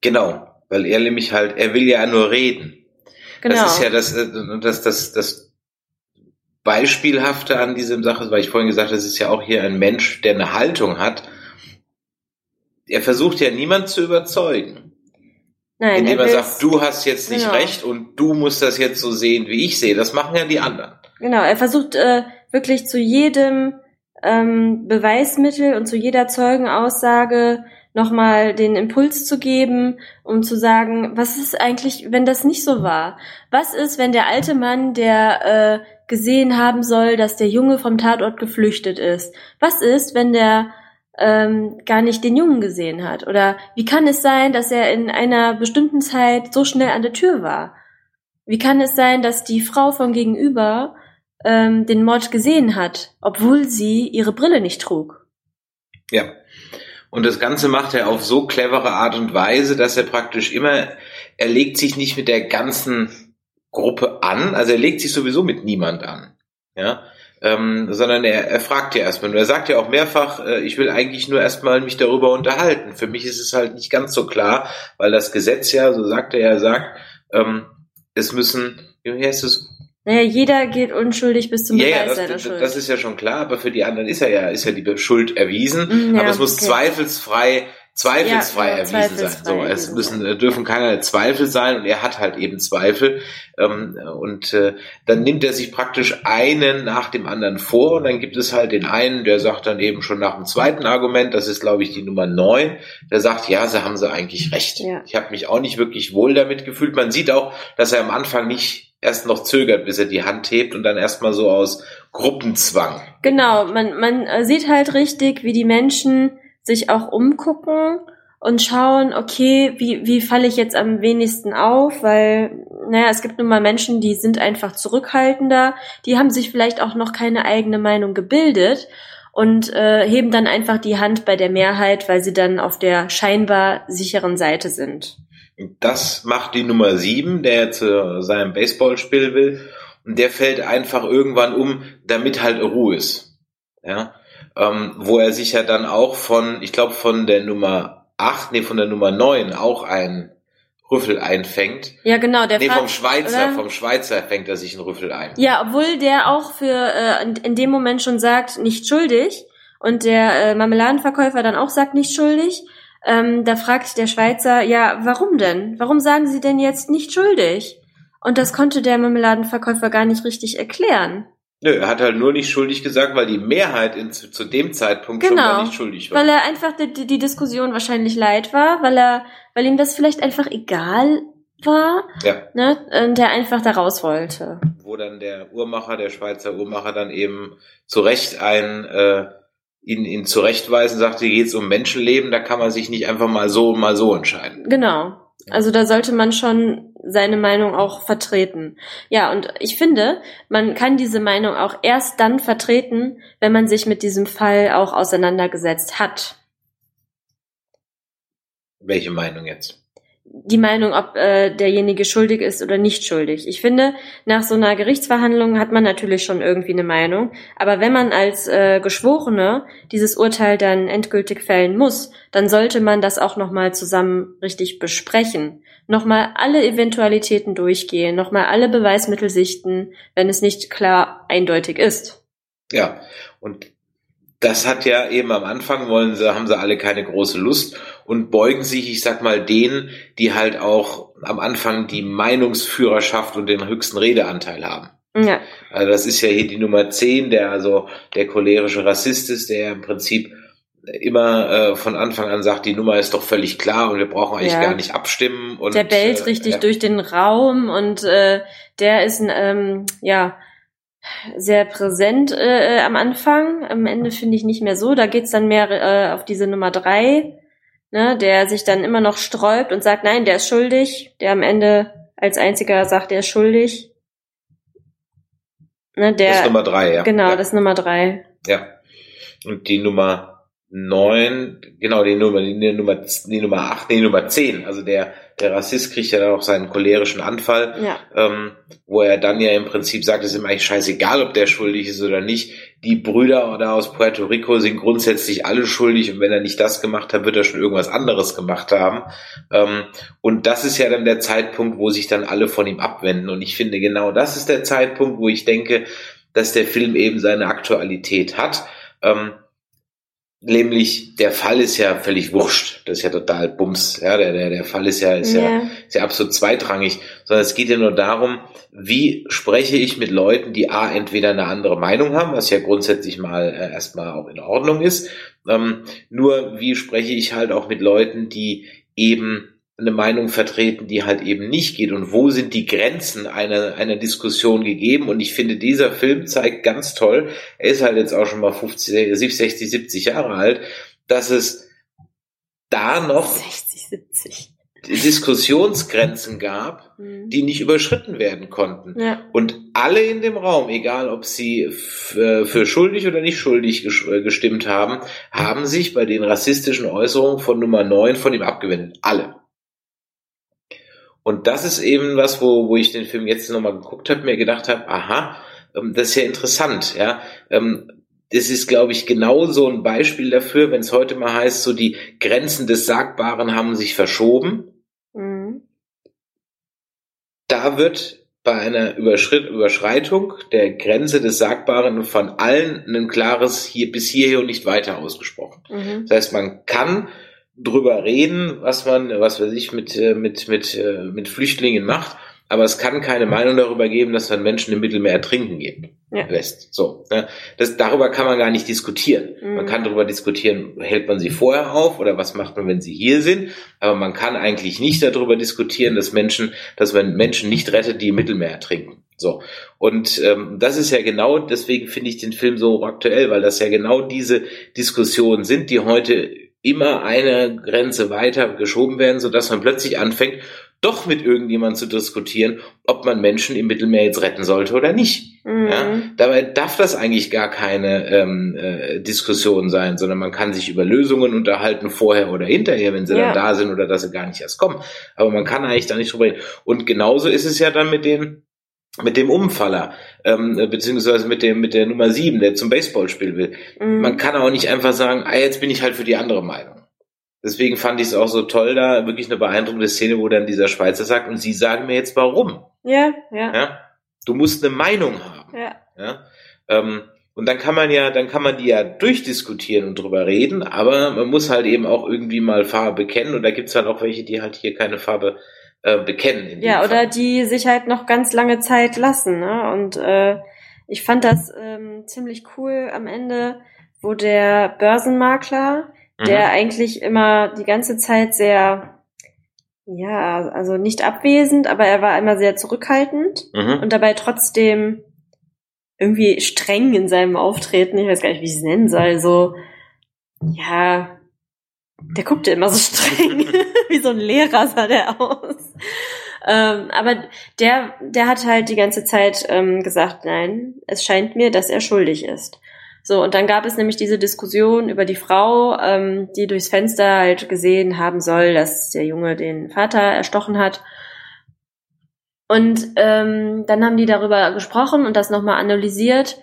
Genau. Weil er nämlich halt, er will ja nur reden. Genau. Das ist ja das, äh, das, das, das Beispielhafte an diesem Sache, weil ich vorhin gesagt habe, das ist ja auch hier ein Mensch, der eine Haltung hat. Er versucht ja niemand zu überzeugen, Nein, indem er sagt, du hast jetzt nicht Genau. recht und du musst das jetzt so sehen, wie ich sehe. Das machen ja die anderen. Genau, er versucht äh, wirklich zu jedem ähm, Beweismittel und zu jeder Zeugenaussage nochmal den Impuls zu geben, um zu sagen, was ist eigentlich, wenn das nicht so war? Was ist, wenn der alte Mann, der äh, gesehen haben soll, dass der Junge vom Tatort geflüchtet ist? Was ist, wenn der ähm, gar nicht den Jungen gesehen hat? Oder wie kann es sein, dass er in einer bestimmten Zeit so schnell an der Tür war? Wie kann es sein, dass die Frau von gegenüber ähm, den Mord gesehen hat, obwohl sie ihre Brille nicht trug? Ja. Und das Ganze macht er auf so clevere Art und Weise, dass er praktisch immer, er legt sich nicht mit der ganzen Gruppe an, also er legt sich sowieso mit niemand an, ja, ähm, sondern er, er fragt ja erstmal, und er sagt ja auch mehrfach, äh, ich will eigentlich nur erstmal mich darüber unterhalten. Für mich ist es halt nicht ganz so klar, weil das Gesetz ja, so sagt er ja, sagt, ähm, es müssen, wie heißt es, Naja, jeder geht unschuldig bis zum ja, ja, Beweis das, seiner Schuld. das ist ja schon klar, aber für die anderen ist ja, ja, ist ja die Schuld erwiesen. Mm, ja, aber es muss okay. zweifelsfrei, zweifelsfrei Ja, erwiesen zweifelsfrei sein. So, es müssen, äh, dürfen keine Zweifel sein und er hat halt eben Zweifel. Ähm, und äh, dann nimmt er sich praktisch einen nach dem anderen vor und dann gibt es halt den einen, der sagt dann eben schon nach dem zweiten Argument, das ist glaube ich die Nummer neun, der sagt, ja, sie haben sie eigentlich recht. Ja. Ich habe mich auch nicht wirklich wohl damit gefühlt. Man sieht auch, dass er am Anfang nicht erst noch zögert, bis er die Hand hebt und dann erstmal so aus Gruppenzwang. Genau, man, man äh, sieht halt richtig, wie die Menschen sich auch umgucken und schauen, okay, wie, wie falle ich jetzt am wenigsten auf, weil, naja, es gibt nun mal Menschen, die sind einfach zurückhaltender, die haben sich vielleicht auch noch keine eigene Meinung gebildet und äh, heben dann einfach die Hand bei der Mehrheit, weil sie dann auf der scheinbar sicheren Seite sind. Das macht die Nummer sieben, der zu seinem Baseballspiel will. Und der fällt einfach irgendwann um, damit halt Ruhe ist. Ja. Ähm, wo er sich ja dann auch von, ich glaube, von der Nummer acht, nee, von der Nummer neun auch ein Rüffel einfängt. Ja, genau, der Nee, vom Schweizer, oder? vom Schweizer fängt er sich einen Rüffel ein. Ja, obwohl der auch für äh, in, in dem Moment schon sagt, nicht schuldig und der äh, Marmeladenverkäufer dann auch sagt, nicht schuldig. Ähm, da fragt der Schweizer, ja, warum denn? Warum sagen Sie denn jetzt nicht schuldig? Und das konnte der Marmeladenverkäufer gar nicht richtig erklären, Nö, er hat halt nur nicht schuldig gesagt, weil die Mehrheit in, zu, zu dem Zeitpunkt schon Genau. mal nicht schuldig war. weil er einfach die, die, die Diskussion wahrscheinlich leid war, weil er, weil ihm das vielleicht einfach egal war, ja. ne, und der einfach da raus wollte. Wo dann der Uhrmacher, der Schweizer Uhrmacher dann eben zu Recht ein, äh, ihn, ihn zurechtweisen, sagte, hier geht's um Menschenleben, da kann man sich nicht einfach mal so, mal so entscheiden. Genau. Also da sollte man schon seine Meinung auch vertreten. Ja, und ich finde, man kann diese Meinung auch erst dann vertreten, wenn man sich mit diesem Fall auch auseinandergesetzt hat. Welche Meinung jetzt? Die Meinung, ob äh, derjenige schuldig ist oder nicht schuldig. Ich finde, nach so einer Gerichtsverhandlung hat man natürlich schon irgendwie eine Meinung. Aber wenn man als äh, Geschworene dieses Urteil dann endgültig fällen muss, dann sollte man das auch nochmal zusammen richtig besprechen. Nochmal alle Eventualitäten durchgehen, nochmal alle Beweismittel sichten, wenn es nicht klar eindeutig ist. Ja, und das hat ja eben am Anfang wollen sie, haben sie alle keine große Lust und beugen sich, ich sag mal, denen, die halt auch am Anfang die Meinungsführerschaft und den höchsten Redeanteil haben. Ja, Also das ist ja hier die Nummer 10, der also der cholerische Rassist ist, der im Prinzip immer äh, von Anfang an sagt, die Nummer ist doch völlig klar und wir brauchen eigentlich Ja. gar nicht abstimmen. Und, der bellt äh, richtig ja. durch den Raum und äh, der ist ein, ähm, ja sehr präsent äh, am Anfang. Am Ende finde ich nicht mehr so. Da geht's dann mehr äh, auf diese Nummer drei, ne, der sich dann immer noch sträubt und sagt, nein, der ist schuldig. Der am Ende als einziger sagt, der ist schuldig. Ne, der, Das ist Nummer drei, ja. genau, ja. das ist Nummer drei. Ja. Und die Nummer neun, genau, die Nummer, die Nummer, die Nummer acht, die Nummer zehn. Also der, der Rassist kriegt ja dann auch seinen cholerischen Anfall, Ja, ähm, wo er dann ja im Prinzip sagt, es ist ihm eigentlich scheißegal, ob der schuldig ist oder nicht. Die Brüder da aus Puerto Rico sind grundsätzlich alle schuldig und wenn er nicht das gemacht hat, wird er schon irgendwas anderes gemacht haben. Ähm, und das ist ja dann der Zeitpunkt, wo sich dann alle von ihm abwenden. Und ich finde, genau das ist der Zeitpunkt, wo ich denke, dass der Film eben seine Aktualität hat. Ähm, nämlich der Fall ist ja völlig wurscht. Das ist ja total Bums. Ja, der, der, der Fall ist ja, ist ja, ja, ist ja absolut zweitrangig, sondern es geht ja nur darum, wie spreche ich mit Leuten, die A, entweder eine andere Meinung haben, was ja grundsätzlich mal äh, erstmal auch in Ordnung ist, ähm, nur wie spreche ich halt auch mit Leuten, die eben eine Meinung vertreten, die halt eben nicht geht und wo sind die Grenzen einer, einer Diskussion gegeben und ich finde, dieser Film zeigt ganz toll, er ist halt jetzt auch schon mal 50, 60, 70 Jahre alt, dass es da noch 60, 70. Diskussionsgrenzen gab, Mhm. die nicht überschritten werden konnten. Ja, Und alle in dem Raum, egal ob sie äh, für schuldig oder nicht schuldig äh, gestimmt haben, haben sich bei den rassistischen Äußerungen von Nummer 9 von ihm abgewendet. Alle. Und das ist eben was, wo, wo ich den Film jetzt nochmal geguckt habe, mir gedacht habe, aha, ähm, das ist ja interessant, ja. Ähm, das ist, glaube ich, genau so ein Beispiel dafür, wenn es heute mal heißt, so die Grenzen des Sagbaren haben sich verschoben mhm. da wird bei einer Überschritt, Überschreitung der Grenze des Sagbaren von allen ein klares hier bis hierher und nicht weiter ausgesprochen. Mhm. Das heißt, man kann drüber reden, was man, was weiß ich, mit, äh, mit, mit, äh, mit Flüchtlingen macht, aber es kann keine Meinung darüber geben, dass man Menschen im Mittelmeer ertrinken geht. Ja. lässt. So, ne? das, darüber kann man gar nicht diskutieren. Mhm. Man kann darüber diskutieren, hält man sie vorher auf oder was macht man, wenn sie hier sind. Aber man kann eigentlich nicht darüber diskutieren, dass Menschen, dass man Menschen nicht rettet, die im Mittelmeer ertrinken. So. Und ähm, das ist ja genau, deswegen finde ich den Film so aktuell, weil das ja genau diese Diskussionen sind, die heute immer eine Grenze weiter geschoben werden, sodass man plötzlich anfängt, doch mit irgendjemand zu diskutieren, ob man Menschen im Mittelmeer jetzt retten sollte oder nicht. Mhm. Ja? Dabei darf das eigentlich gar keine ähm, äh, Diskussion sein, sondern man kann sich über Lösungen unterhalten, vorher oder hinterher, wenn sie Ja. dann da sind oder dass sie gar nicht erst kommen. Aber man kann eigentlich da nicht drüber reden. Und genauso ist es ja dann mit den mit dem Umfaller, ähm, äh, beziehungsweise mit dem mit der Nummer sieben, der zum Baseballspiel will. Mhm. Man kann auch nicht einfach sagen, ah, jetzt bin ich halt für die andere Meinung. Deswegen fand ich es auch so toll, da wirklich eine beeindruckende Szene, wo dann dieser Schweizer sagt, und Sie sagen mir jetzt warum. Ja, ja. Ja? Du musst eine Meinung haben. Ja. Ja? Ähm, und dann kann man ja, dann kann man die ja durchdiskutieren und drüber reden, aber man muss halt eben auch irgendwie mal Farbe bekennen und da gibt's halt auch welche, die halt hier keine Farbe äh, bekennen. Ja, oder Fall. die sich halt noch ganz lange Zeit lassen. Ne? Und äh, ich fand das ähm, ziemlich cool am Ende, wo der Börsenmakler, Mhm. der eigentlich immer die ganze Zeit sehr, ja, also nicht abwesend, aber er war immer sehr zurückhaltend Mhm. und dabei trotzdem irgendwie streng in seinem Auftreten. Ich weiß gar nicht, wie ich es nennen soll. So, ja, der guckte immer so streng. wie so ein Lehrer sah der aus. Ähm, aber der, der hat halt die ganze Zeit ähm, gesagt, nein, es scheint mir, dass er schuldig ist. So, und dann gab es nämlich diese Diskussion über die Frau, ähm, die durchs Fenster halt gesehen haben soll, dass der Junge den Vater erstochen hat. Und ähm, dann haben die darüber gesprochen und das nochmal analysiert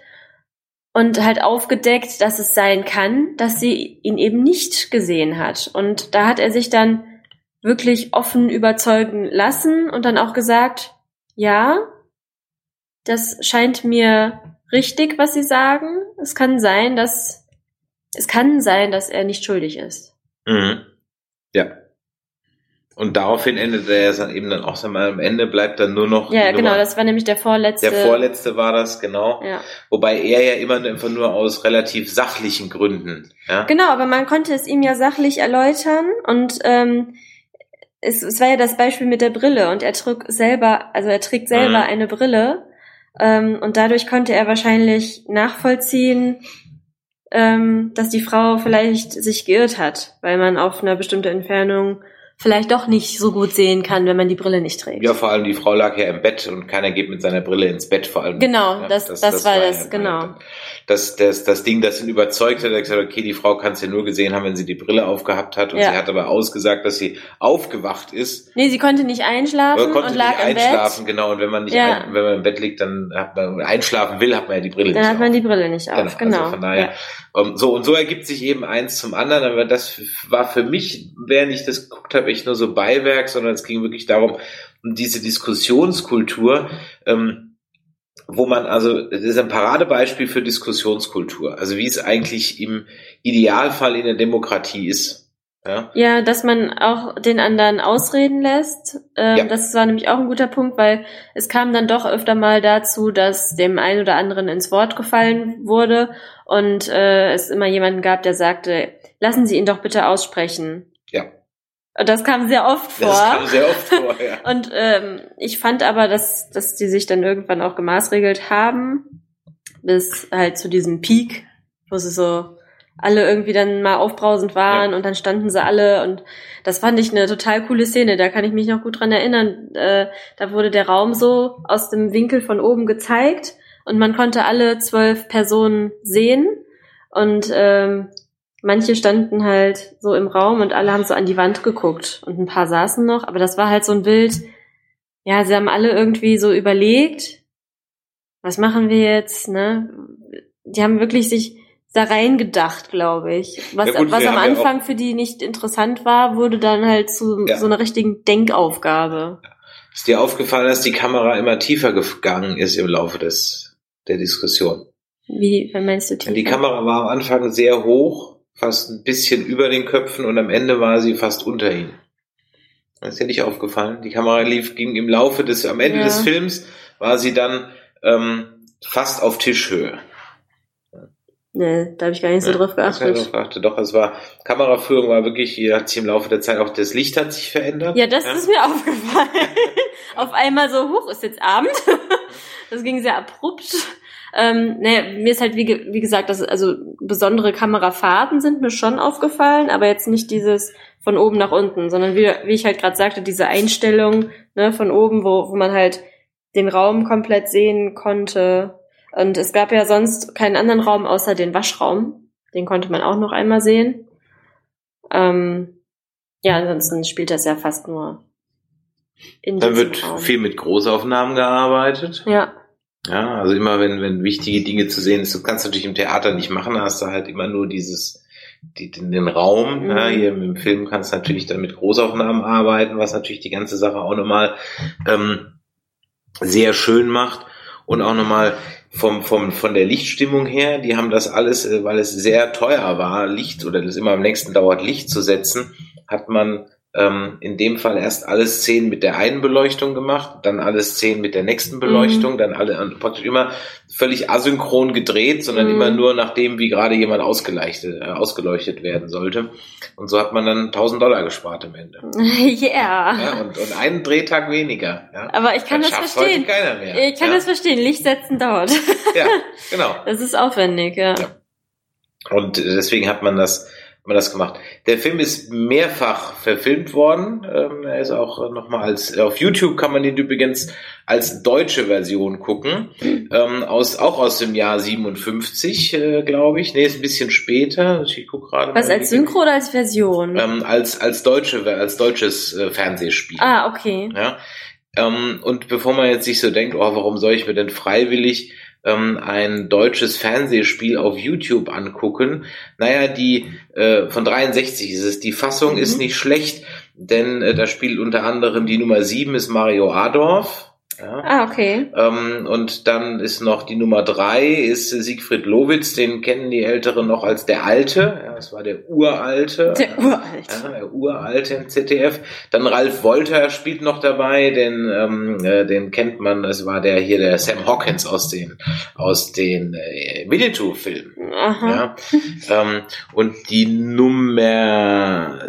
und halt aufgedeckt, dass es sein kann, dass sie ihn eben nicht gesehen hat. Und da hat er sich dann wirklich offen überzeugen lassen und dann auch gesagt, ja, das scheint mir richtig, was Sie sagen. Es kann sein, dass es kann sein, dass er nicht schuldig ist. Mhm. Ja. Und daraufhin endet er ja dann eben dann auch, sag mal, am Ende bleibt dann nur noch Ja, genau, Nummer- das war nämlich der vorletzte. der vorletzte war das, genau. Ja. Wobei er ja immer nur- einfach nur aus relativ sachlichen Gründen, ja. Genau, aber man konnte es ihm ja sachlich erläutern und ähm, es, es war ja das Beispiel mit der Brille und er trug selber, also er trägt selber Mhm. eine Brille ähm, und dadurch konnte er wahrscheinlich nachvollziehen, ähm, dass die Frau vielleicht sich geirrt hat, weil man auf einer bestimmten Entfernung vielleicht doch nicht so gut sehen kann, wenn man die Brille nicht trägt. Ja, vor allem die Frau lag ja im Bett und keiner geht mit seiner Brille ins Bett, vor allem. Genau, Ja, das- das war das, genau. Das, das, das Ding, das ihn überzeugt hat, er hat gesagt, okay, die Frau kann es ja nur gesehen haben, wenn sie die Brille aufgehabt hat und Ja. sie hat aber ausgesagt, dass sie aufgewacht ist. Nee, sie konnte nicht einschlafen Oder konnte und lag nicht im einschlafen, Bett. genau. Und wenn man nicht, Ja. ein, wenn man im Bett liegt, dann hat man einschlafen will, hat man ja die Brille Dann nicht hat man auf. die Brille nicht auf, genau. Also von daher, ähm, so und so ergibt sich eben eins zum anderen, aber das war für mich, während ich das geguckt habe, echt nur so Beiwerk, sondern es ging wirklich darum, um diese Diskussionskultur, ähm, wo man also, das ist ein Paradebeispiel für Diskussionskultur, also wie es eigentlich im Idealfall in der Demokratie ist. Ja, Ja, dass man auch den anderen ausreden lässt. Ähm, Ja. Das war nämlich auch ein guter Punkt, weil es kam dann doch öfter mal dazu, dass dem einen oder anderen ins Wort gefallen wurde und äh, es immer jemanden gab, der sagte, lassen Sie ihn doch bitte aussprechen. Ja. Und das kam sehr oft vor. das kam sehr oft vor, ja. Und ähm, ich fand aber, dass, dass die sich dann irgendwann auch gemaßregelt haben, bis halt zu diesem Peak, wo sie so alle irgendwie dann mal aufbrausend waren und dann standen sie alle und das fand ich eine total coole Szene, da kann ich mich noch gut dran erinnern. Äh, da wurde der Raum so aus dem Winkel von oben gezeigt und man konnte alle zwölf Personen sehen und ähm, manche standen halt so im Raum und alle haben so an die Wand geguckt und ein paar saßen noch, aber das war halt so ein Bild, ja, sie haben alle irgendwie so überlegt, was machen wir jetzt, ne? Die haben wirklich sich da reingedacht, glaube ich. Was, Ja gut, was am haben ja Anfang für die nicht interessant war, wurde dann halt zu Ja. so einer richtigen Denkaufgabe. Ist dir aufgefallen, dass die Kamera immer tiefer gegangen ist im Laufe des, der Diskussion? Wie, wie meinst du tiefer? Die Kamera war am Anfang sehr hoch, fast ein bisschen über den Köpfen und am Ende war sie fast unter ihnen. Das ist dir nicht aufgefallen. Die Kamera lief, ging im Laufe des, am Ende Ja. des Films war sie dann ähm, fast auf Tischhöhe. Nee, da habe ich gar nicht so Ja, drauf hab ich geachtet. drauf geachtet. Doch, es war, Kameraführung war wirklich, hier hat sich im Laufe der Zeit auch das Licht hat sich verändert. Ja, das ist mir aufgefallen. Auf einmal so, hoch ist jetzt Abend. Das ging sehr abrupt. Ähm, naja, mir ist halt, wie, ge- wie gesagt, dass, also besondere Kamerafahrten sind mir schon aufgefallen, aber jetzt nicht dieses von oben nach unten, sondern wie, wie ich halt gerade sagte, diese Einstellung ne, von oben, wo, wo man halt den Raum komplett sehen konnte. Und es gab ja sonst keinen anderen Raum außer den Waschraum. Den konnte man auch noch einmal sehen. Ähm, ja, ansonsten spielt das ja fast nur in Dann wird Raum. viel mit Großaufnahmen gearbeitet. Ja, Ja, also immer wenn, wenn wichtige Dinge zu sehen ist, du kannst natürlich im Theater nicht machen, da hast du halt immer nur dieses, die, den, den Raum. Mhm. Ja, hier im Film kannst du natürlich dann mit Großaufnahmen arbeiten, was natürlich die ganze Sache auch nochmal ähm, sehr schön macht und auch nochmal vom, vom, von der Lichtstimmung her, die haben das alles, äh, weil es sehr teuer war, Licht oder das immer am nächsten dauert, Licht zu setzen, hat man ähm, in dem Fall erst alle Szenen mit der einen Beleuchtung gemacht, dann alle Szenen mit der nächsten Beleuchtung, dann alle praktisch immer völlig asynchron gedreht, sondern Mhm. immer nur nach dem, wie gerade jemand ausgeleuchtet, äh, ausgeleuchtet werden sollte. Und so hat man dann 1000 Dollar gespart am Ende. yeah. Ja, und, und einen Drehtag weniger. Ja. Aber ich kann das schafft verstehen. Heute keiner mehr. Ich kann ja. das verstehen. Licht setzen dauert. Ja, genau. Das ist aufwendig, ja. Ja. Und deswegen hat man das, man das gemacht. Der Film ist mehrfach verfilmt worden. Ähm, er ist auch nochmal als, auf YouTube kann man den übrigens als deutsche Version gucken. Ähm, aus, auch aus dem Jahr 57, äh, glaube ich. Nee, ist ein bisschen später. Ich guck gerade Was als Synchro oder als Version? Ähm, als, als deutsche, als deutsches äh, Fernsehspiel. ah, okay. Ja. Ähm, und bevor man jetzt sich so denkt, oh, warum soll ich mir denn freiwillig ähm, ein deutsches Fernsehspiel auf YouTube angucken? Naja, die äh, von 63 ist es. Die Fassung Mhm. ist nicht schlecht, denn äh, da spielt unter anderem die Nummer 7 ist Mario Adorf. Ja. Ah, okay. Ähm, und dann ist noch die Nummer drei ist Siegfried Lowitz, den kennen die Älteren noch als der Alte. Ja, das war der Uralte. Der uralt. Ja, der Uralte im ZDF. Dann Ralf Wolter spielt noch dabei, den, ähm, äh, den kennt man, das war der hier, der Sam Hawkins aus den, aus den äh, Winnetou-Filmen. Ja, ähm, und die Nummer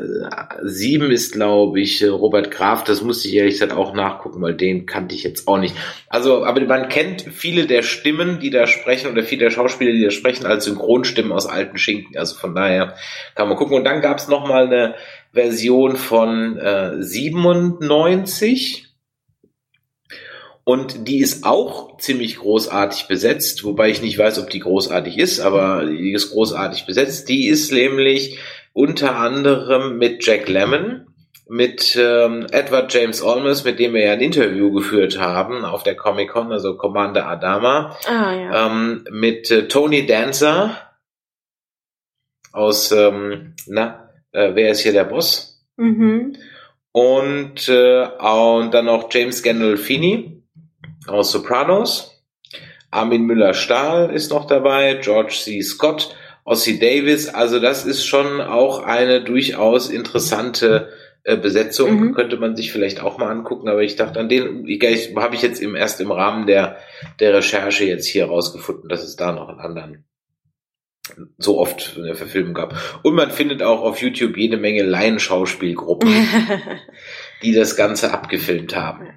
sieben ist, glaube ich, Robert Graf. Das musste ich ehrlich gesagt auch nachgucken, weil den kannte ich jetzt auch nicht. Also, aber man kennt viele der Stimmen, die da sprechen, oder viele der Schauspieler, die da sprechen, als Synchronstimmen aus alten Schinken. Also von daher kann man gucken. Und dann gab es noch mal eine Version von äh, 97. Und die ist auch ziemlich großartig besetzt, wobei ich nicht weiß, ob die großartig ist, aber die ist großartig besetzt. Die ist nämlich unter anderem mit Jack Lemmon, mit ähm, Edward James Olmos, mit dem wir ja ein Interview geführt haben auf der Comic Con, also Commander Adama, Ah, ja. ähm, mit äh, Tony Dancer aus, ähm, na, äh, wer ist hier der Boss? Mhm. Und, äh, und dann noch James Gandolfini aus Sopranos. Armin Müller-Stahl ist noch dabei, George C. Scott, Ossie Davis. Also das ist schon auch eine durchaus interessante Besetzung. Mhm. Könnte man sich vielleicht auch mal angucken. Aber ich dachte, an den habe ich jetzt im, erst im Rahmen der, der Recherche jetzt hier rausgefunden, dass es da noch einen anderen so oft eine Verfilmung gab. Und man findet auch auf YouTube jede Menge Laienschauspielgruppen, die das Ganze abgefilmt haben.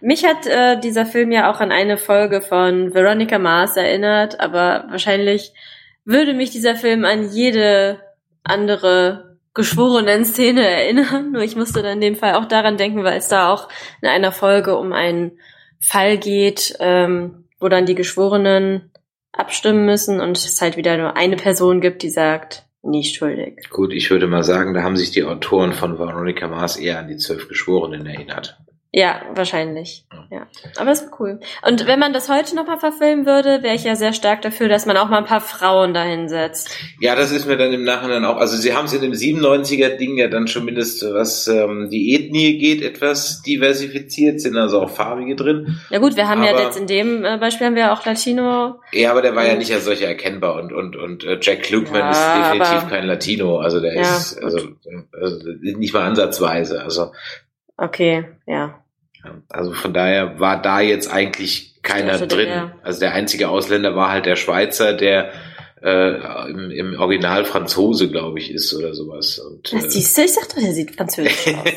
Mich hat äh, dieser Film ja auch an eine Folge von Veronica Mars erinnert, aber wahrscheinlich würde mich dieser Film an jede andere geschworenen Szene erinnern. Nur ich musste dann in dem Fall auch daran denken, weil es da auch in einer Folge um einen Fall geht, ähm, wo dann die Geschworenen abstimmen müssen und es halt wieder nur eine Person gibt, die sagt, nicht schuldig. Gut, ich würde mal sagen, da haben sich die Autoren von Veronica Mars eher an die zwölf Geschworenen erinnert. Ja, wahrscheinlich. Ja. Aber es war cool. Und wenn man das heute nochmal verfilmen würde, wäre ich ja sehr stark dafür, dass man auch mal ein paar Frauen dahin setzt. Ja, das ist mir dann im Nachhinein auch, also sie haben es in dem 97er Ding ja dann schon mindestens, was ähm, die Ethnie geht, etwas diversifiziert, sind also auch farbige drin. Ja gut, wir haben ja Aber- jetzt in dem äh, Beispiel haben wir auch Latino. Ja, aber der war ja nicht als solcher erkennbar und und und äh, Jack Klugman Ja, ist definitiv aber- kein Latino, also der Ja, ist also, also nicht mal ansatzweise, also Okay, ja. Ja, Also von daher war da jetzt eigentlich keiner Also der- drin. ja. Also der einzige Ausländer war halt der Schweizer, der äh, im, im Original Franzose, glaube ich, ist oder sowas. Und, äh, siehst du, ich sagte, der sieht französisch aus.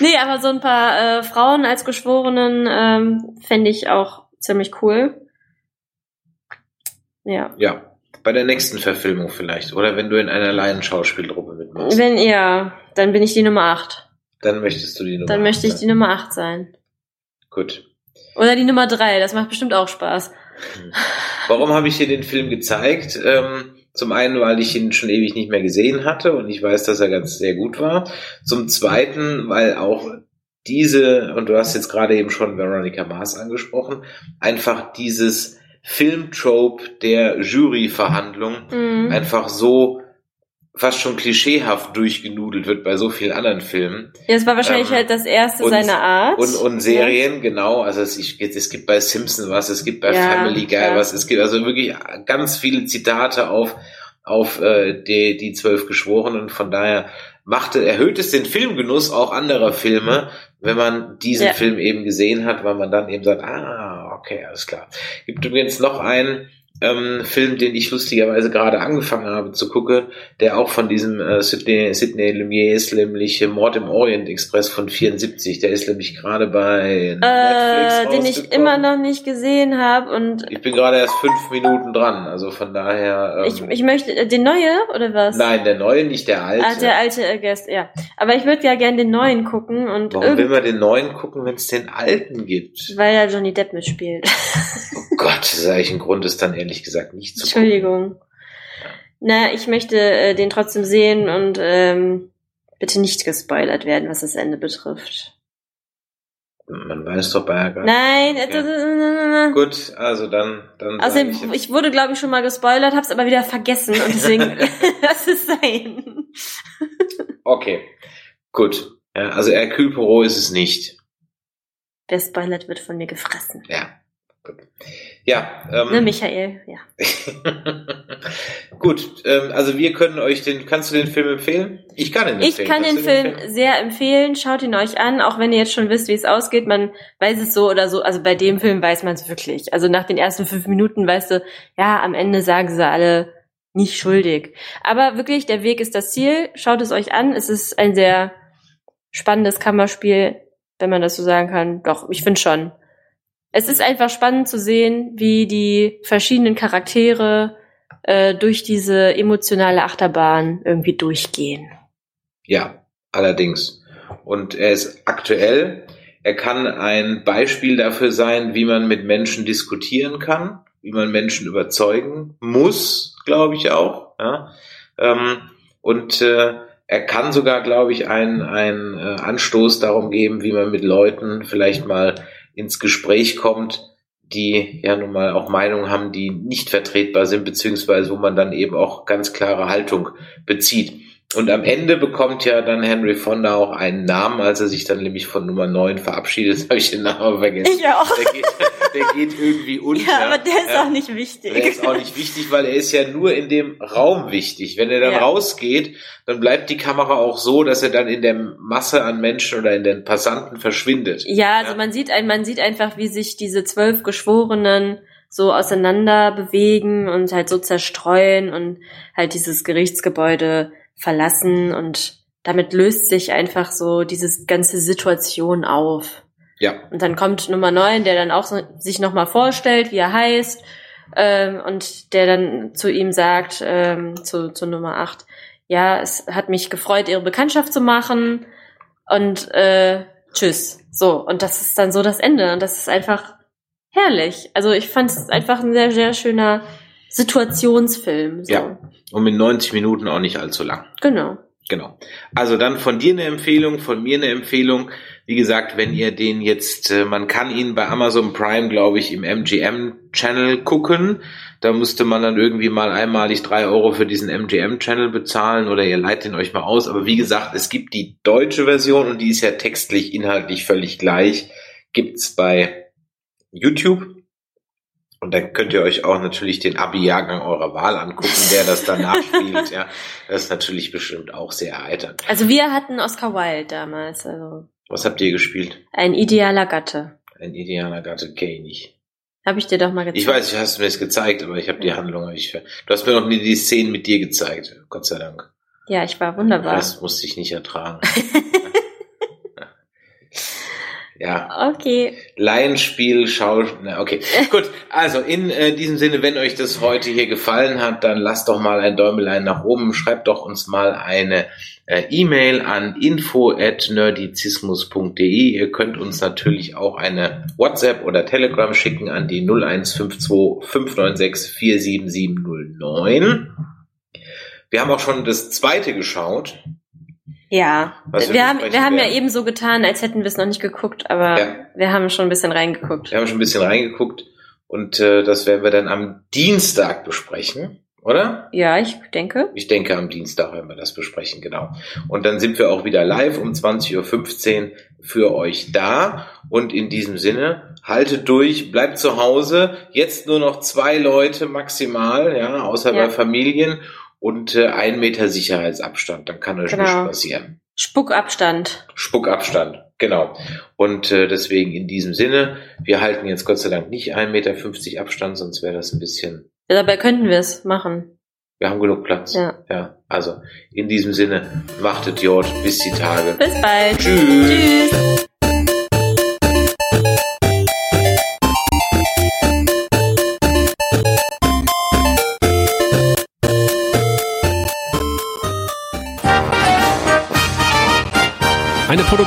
nee, aber so ein paar äh, Frauen als Geschworenen ähm, fände ich auch ziemlich cool. Ja. ja, bei der nächsten Verfilmung vielleicht. Oder wenn du in einer Laienschauspielgruppe mitmachst, Wenn ihr, dann bin ich die Nummer 8. dann möchtest du die Nummer Dann möchte ich die. Nummer 8 sein. Gut. Oder die Nummer 3, das macht bestimmt auch Spaß. Warum habe ich dir den Film gezeigt? Ähm, zum einen, weil ich ihn schon ewig nicht mehr gesehen hatte und ich weiß, dass er ganz sehr gut war. Zum zweiten, weil auch diese, und du hast jetzt gerade eben schon Veronica Mars angesprochen, einfach dieses Filmtrope der Juryverhandlung Mhm. einfach so fast schon klischeehaft durchgenudelt wird bei so vielen anderen Filmen. Ja, es war wahrscheinlich Ähm, halt das erste und- seiner Art. Und, und Serien, genau. Also es, ich, es gibt bei Simpson was, es gibt bei Ja, Family Guy klar. was, es gibt also wirklich ganz viele Zitate auf, auf äh, die, die zwölf Geschworenen. Von daher machte, erhöht es den Filmgenuss auch anderer Filme, wenn man diesen Ja. Film eben gesehen hat, weil man dann eben sagt, ah, okay, alles klar. Gibt übrigens noch einen ähm, Film, den ich lustigerweise gerade angefangen habe zu gucken, der auch von diesem äh, Sidney, Sidney Lumier ist, nämlich äh, Mord im Orient Express von 74. Der ist nämlich gerade bei Netflix äh, den ich immer noch nicht gesehen habe und Ich bin gerade erst fünf Minuten dran, also von daher. Ähm, ich, ich möchte äh, den neue oder was? nein, der neue, nicht der alte. Ah, der alte äh, Guest, ja. Aber ich würde ja gern den neuen gucken und Warum will man den neuen gucken, wenn es den alten gibt? weil ja Johnny Depp mitspielt. Gott, das ist eigentlich ein Grund, ist dann ehrlich gesagt nicht zu gucken. Entschuldigung. Na, ich möchte äh, den trotzdem sehen und ähm, bitte nicht gespoilert werden, was das Ende betrifft. Man weiß doch bei gar Nein, äh, Gut, also dann, dann. Außerdem, ich ich wurde, glaube ich, schon mal gespoilert, hab's aber wieder vergessen und deswegen lass es sein. Okay, gut. Ja, also Hercule Poirot ist es nicht. Wer spoilert, wird von mir gefressen. Ja, gut. Ja, ähm, Ne, Michael, ja. gut. Ähm, also wir können euch den. Kannst du den Film empfehlen? Ich kann ihn Ich empfehlen. kann Kannst den du Film empfehlen? sehr empfehlen. Schaut ihn euch an, auch wenn ihr jetzt schon wisst, wie es ausgeht. Man weiß es so oder so. Also bei dem Film weiß man es wirklich. Also nach den ersten fünf Minuten weißt du, ja, am Ende sagen sie alle nicht schuldig. Aber wirklich, der Weg ist das Ziel. Schaut es euch an. Es ist ein sehr spannendes Kammerspiel, wenn man das so sagen kann. Doch, ich finde schon. Es ist einfach spannend zu sehen, wie die verschiedenen Charaktere äh, durch diese emotionale Achterbahn irgendwie durchgehen. Ja, allerdings. Und er ist aktuell. Er kann ein Beispiel dafür sein, wie man mit Menschen diskutieren kann, wie man Menschen überzeugen muss, glaube ich auch. Ja? Ähm, und äh, er kann sogar, glaube ich, einen, einen äh, Anstoß darum geben, wie man mit Leuten vielleicht mal ins Gespräch kommt, die ja nun mal auch Meinungen haben, die nicht vertretbar sind, beziehungsweise wo man dann eben auch ganz klare Haltung bezieht. Und am Ende bekommt ja dann Henry Fonda auch einen Namen, als er sich dann nämlich von Nummer 9 verabschiedet. Habe ich den Namen vergessen. Ich auch. Der geht, der geht irgendwie unter. Ja, aber der ist Ja. auch nicht wichtig. Der ist auch nicht wichtig, weil er ist ja nur in dem Raum wichtig. Wenn er dann Ja. rausgeht, dann bleibt die Kamera auch so, dass er dann in der Masse an Menschen oder in den Passanten verschwindet. Ja, also Ja. man sieht ein, man sieht einfach, wie sich diese zwölf Geschworenen so auseinander bewegen und halt so zerstreuen und halt dieses Gerichtsgebäude verlassen und damit löst sich einfach so diese ganze Situation auf. Ja, Und dann kommt Nummer 9, der dann auch so, sich nochmal vorstellt, wie er heißt, ähm, und der dann zu ihm sagt, ähm, zu, zu Nummer 8, ja, es hat mich gefreut, ihre Bekanntschaft zu machen und äh, tschüss. So, und das ist dann so das Ende. Und das ist einfach herrlich. Also ich fand es einfach ein sehr, sehr schöner Situationsfilm. So. Ja. und mit 90 Minuten auch nicht allzu lang. Genau. Genau. Also dann von dir eine Empfehlung, von mir eine Empfehlung. Wie gesagt, wenn ihr den jetzt, äh, man kann ihn bei Amazon Prime, glaube ich, im MGM-Channel gucken. Da müsste man dann irgendwie mal einmalig drei Euro für diesen MGM-Channel bezahlen oder ihr leitet ihn euch mal aus. Aber wie gesagt, es gibt die deutsche Version und die ist ja textlich, inhaltlich völlig gleich. Gibt's bei YouTube. Und dann könnt ihr euch auch natürlich den Abi-Jahrgang eurer Wahl angucken, der das danach spielt. Ja, das ist natürlich bestimmt auch sehr erheiternd. Also wir hatten Oscar Wilde damals, also Was habt ihr gespielt? ein idealer Gatte. Ein idealer Gatte kenne ich nicht. Habe ich dir doch mal gezeigt. Ich weiß, du hast mir das gezeigt, aber ich habe die Handlung nicht. ver- Du hast mir noch nie die Szenen mit dir gezeigt. Gott sei Dank. Ja, ich war wunderbar. Das musste ich nicht ertragen. ja, Okay. Laienspiel, Schau... Na, okay, gut. Also in äh, diesem Sinne, wenn euch das heute hier gefallen hat, dann lasst doch mal ein Däumelein nach oben. Schreibt doch uns mal eine äh, E-Mail an info@nerdizismus.de. Ihr könnt uns natürlich auch eine WhatsApp oder Telegram schicken an die 0152 596 47709. Wir haben auch schon das zweite geschaut. Ja, wir wir, haben, wir haben ja eben so getan, als hätten wir es noch nicht geguckt, aber Ja. wir haben schon ein bisschen reingeguckt. Wir haben schon ein bisschen reingeguckt Und äh, das werden wir dann am Dienstag besprechen, oder? Ja, ich denke. Ich denke, am Dienstag werden wir das besprechen, genau. Und dann sind wir auch wieder live um 20.15 Uhr für euch da. Und in diesem Sinne, haltet durch, bleibt zu Hause. Jetzt nur noch zwei Leute maximal, ja, außer Ja. bei Familien. Und äh, ein Meter Sicherheitsabstand, dann kann euch Genau. nichts passieren. Spuckabstand. Spuckabstand, genau. Und äh, deswegen in diesem Sinne, wir halten jetzt Gott sei Dank nicht 1,50 Meter Abstand, sonst wäre das ein bisschen, Ja, dabei könnten wir es machen. wir haben genug Platz. Ja. ja. Also in diesem Sinne, machtet Jod, bis die Tage. Bis bald. Tschüss. Tschüss.